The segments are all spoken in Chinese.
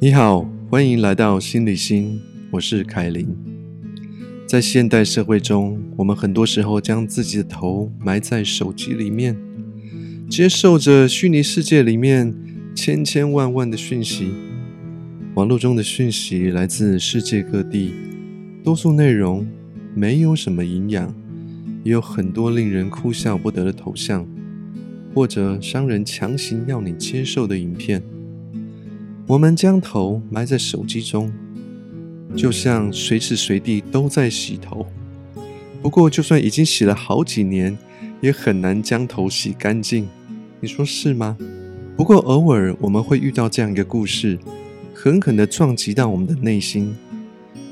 你好，欢迎来到心理心，我是凯琳。在现代社会中，我们很多时候将自己的头埋在手机里面，接受着虚拟世界里面千千万万的讯息。网络中的讯息来自世界各地，多数内容没有什么营养，也有很多令人哭笑不得的头像，或者商人强行要你接受的影片。我们将头埋在手机中，就像随时随地都在洗头。不过，就算已经洗了好几年，也很难将头洗干净。你说是吗？不过，偶尔我们会遇到这样一个故事，狠狠地撞击到我们的内心。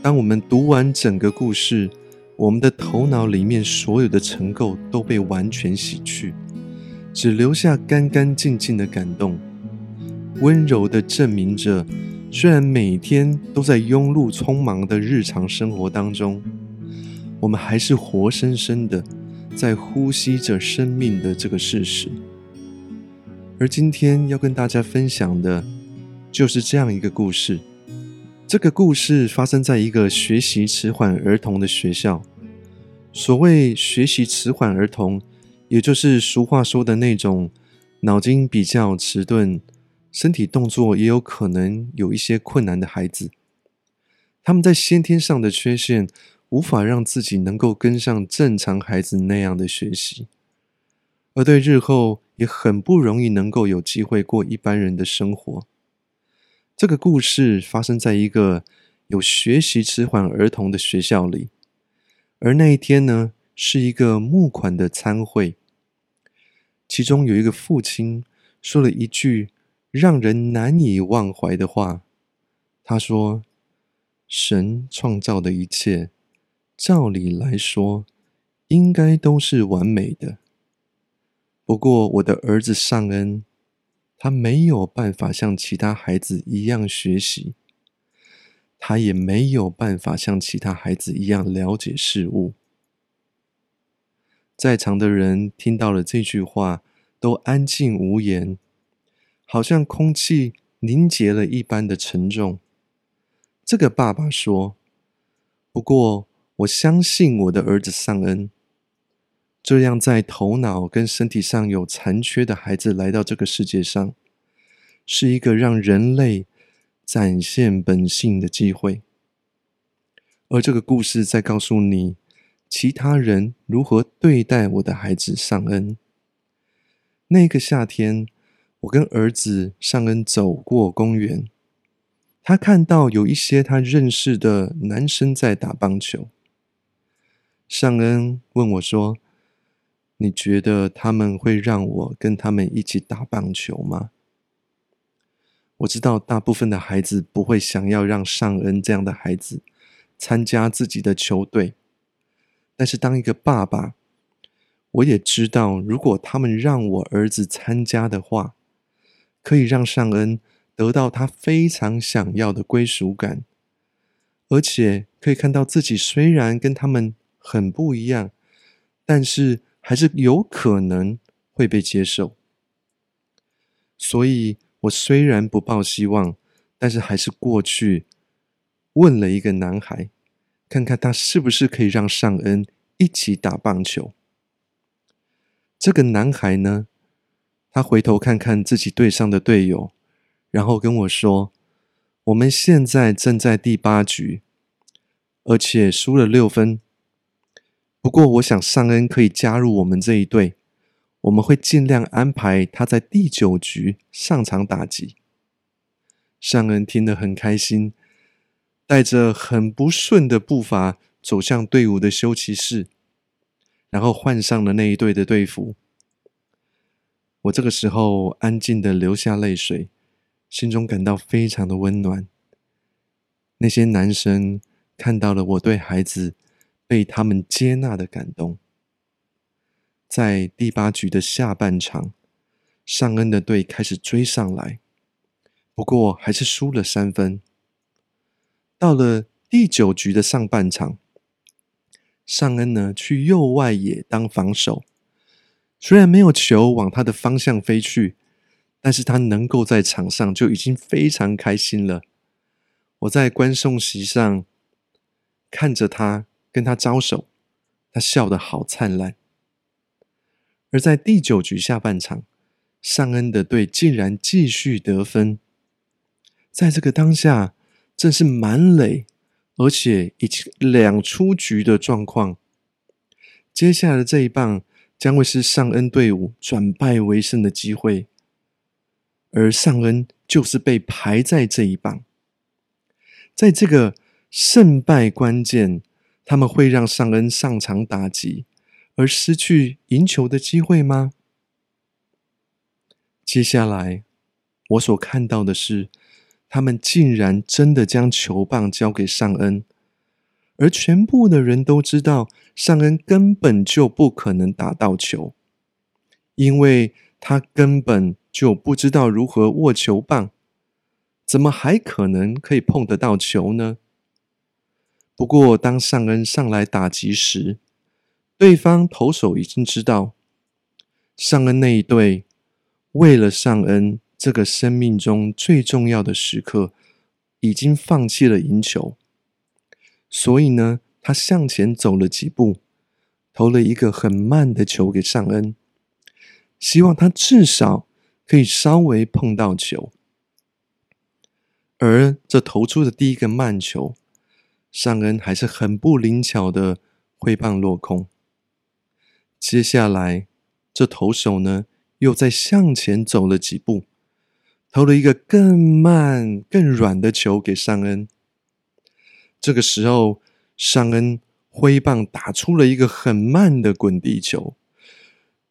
当我们读完整个故事，我们的头脑里面所有的尘垢都被完全洗去，只留下干干净净的感动。温柔的证明着，虽然每天都在庸碌匆忙的日常生活当中，我们还是活生生的在呼吸着生命的这个事实。而今天要跟大家分享的，就是这样一个故事。这个故事发生在一个学习迟缓儿童的学校。所谓学习迟缓儿童，也就是俗话说的那种脑筋比较迟钝。身体动作也有可能有一些困难的孩子，他们在先天上的缺陷无法让自己能够跟上正常孩子那样的学习，而对日后也很不容易能够有机会过一般人的生活。这个故事发生在一个有学习迟缓儿童的学校里，而那一天呢，是一个募款的参会，其中有一个父亲说了一句。让人难以忘怀的话，他说：“神创造的一切，照理来说，应该都是完美的。不过，我的儿子尚恩，他没有办法像其他孩子一样学习，他也没有办法像其他孩子一样了解事物。”在场的人听到了这句话，都安静无言。好像空气凝结了一般的沉重。这个爸爸说：“不过，我相信我的儿子尚恩。这样在头脑跟身体上有残缺的孩子来到这个世界上，是一个让人类展现本性的机会。而这个故事在告诉你，其他人如何对待我的孩子尚恩。那个夏天。”我跟儿子尚恩走过公园，他看到有一些他认识的男生在打棒球。尚恩问我说：“你觉得他们会让我跟他们一起打棒球吗？”我知道大部分的孩子不会想要让尚恩这样的孩子参加自己的球队，但是当一个爸爸，我也知道，如果他们让我儿子参加的话。可以让尚恩得到他非常想要的归属感，而且可以看到自己虽然跟他们很不一样，但是还是有可能会被接受。所以我虽然不抱希望，但是还是过去问了一个男孩，看看他是不是可以让尚恩一起打棒球。这个男孩呢？他回头看看自己队上的队友，然后跟我说：“我们现在正在第八局，而且输了六分。不过，我想尚恩可以加入我们这一队，我们会尽量安排他在第九局上场打击。”尚恩听得很开心，带着很不顺的步伐走向队伍的休息室，然后换上了那一队的队服。我这个时候安静的流下泪水，心中感到非常的温暖。那些男生看到了我对孩子被他们接纳的感动。在第八局的下半场，尚恩的队开始追上来，不过还是输了三分。到了第九局的上半场，尚恩呢去右外野当防守。虽然没有球往他的方向飞去，但是他能够在场上就已经非常开心了。我在观众席上看着他跟他招手，他笑得好灿烂。而在第九局下半场，尚恩的队竟然继续得分。在这个当下，正是满垒，而且已经两出局的状况。接下来的这一棒将会是尚恩队伍转败为胜的机会，而尚恩就是被排在这一棒。在这个胜败关键，他们会让尚恩上场打击。而失去赢球的机会吗？接下来，我所看到的是，他们竟然真的将球棒交给尚恩，而全部的人都知道，尚恩根本就不可能打到球，因为他根本就不知道如何握球棒，怎么还可能可以碰得到球呢？不过，当尚恩上来打击时，对方投手已经知道，尚恩那一队为了尚恩这个生命中最重要的时刻，已经放弃了赢球。所以呢，他向前走了几步，投了一个很慢的球给尚恩，希望他至少可以稍微碰到球。而这投出的第一个慢球，尚恩还是很不灵巧的挥棒落空。接下来，这投手呢，又再向前走了几步，投了一个更慢、更软的球给尚恩。这个时候，尚恩挥棒打出了一个很慢的滚地球，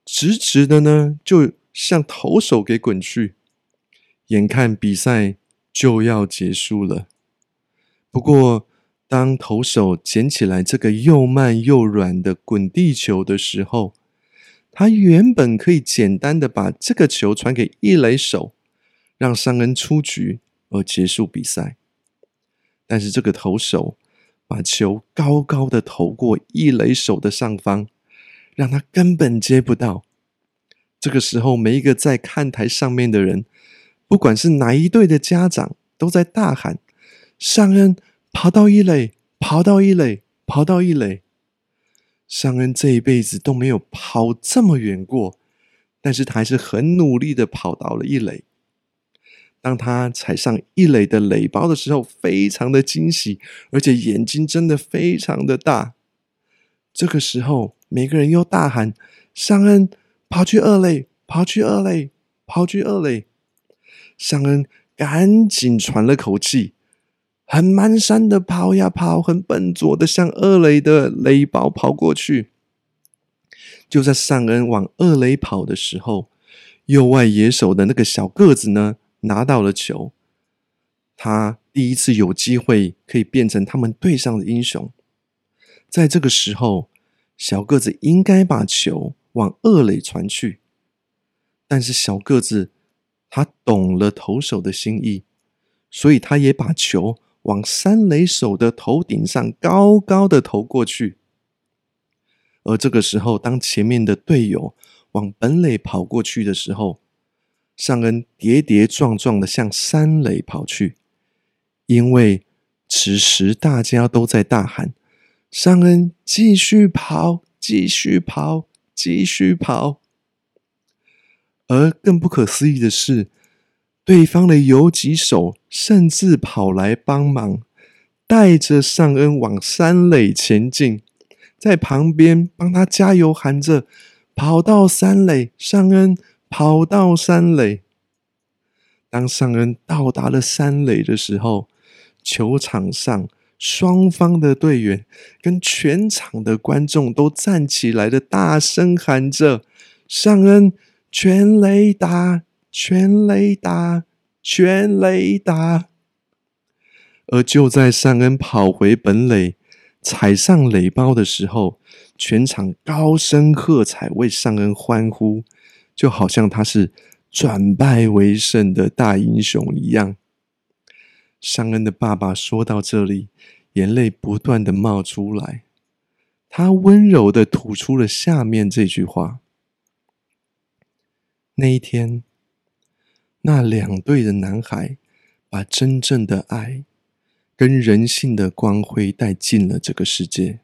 直直的呢，就向投手给滚去。眼看比赛就要结束了，不过。当投手捡起来这个又慢又软的滚地球的时候，他原本可以简单的把这个球传给一垒手，让尚恩出局而结束比赛。但是这个投手把球高高的投过一垒手的上方，让他根本接不到。这个时候，每一个在看台上面的人，不管是哪一队的家长，都在大喊：“尚恩！”跑到一垒，跑到一垒，跑到一垒。尚恩这一辈子都没有跑这么远过，但是他还是很努力的跑到了一垒。当他踩上一垒的垒包的时候，非常的惊喜，而且眼睛真的非常的大。这个时候，每个人又大喊：“尚恩，跑去二垒，跑去二垒，跑去二垒！”尚恩赶紧喘了口气。很蹒跚的跑呀跑，很笨拙的向二垒的垒包跑过去。就在尚恩往二垒跑的时候，右外野手的那个小个子呢，拿到了球。他第一次有机会可以变成他们队上的英雄。在这个时候，小个子应该把球往二垒传去，但是小个子他懂了投手的心意，所以他也把球。往三垒手的头顶上高高的投过去，而这个时候，当前面的队友往本垒跑过去的时候，尚恩跌跌撞撞的向山垒跑去，因为此时大家都在大喊：“尚恩继续跑，继续跑，继续跑。”而更不可思议的是。对方的游击手甚至跑来帮忙，带着尚恩往山垒前进，在旁边帮他加油，喊着：“跑到山垒，尚恩跑到三垒。”当尚恩到达了三垒的时候，球场上双方的队员跟全场的观众都站起来的，大声喊着：“尚恩全垒打！”全雷达，全雷达。而就在尚恩跑回本垒，踩上垒包的时候，全场高声喝彩，为尚恩欢呼，就好像他是转败为胜的大英雄一样。尚恩的爸爸说到这里，眼泪不断的冒出来，他温柔的吐出了下面这句话：那一天。那两队的男孩，把真正的爱跟人性的光辉带进了这个世界。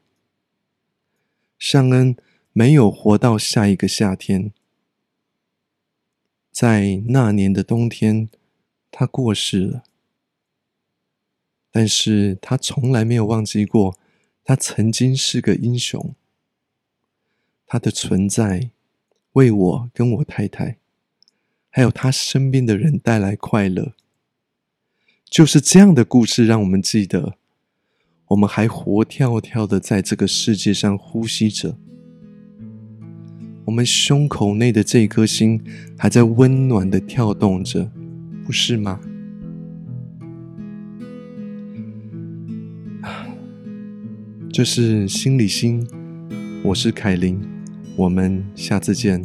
尚恩没有活到下一个夏天，在那年的冬天，他过世了。但是他从来没有忘记过，他曾经是个英雄。他的存在为我跟我太太，还有他身边的人带来快乐。就是这样的故事，让我们记得，我们还活跳跳的在这个世界上呼吸着。我们胸口内的这颗心还在温暖的跳动着，不是吗？这是心理心，我是凯琳，我们下次见。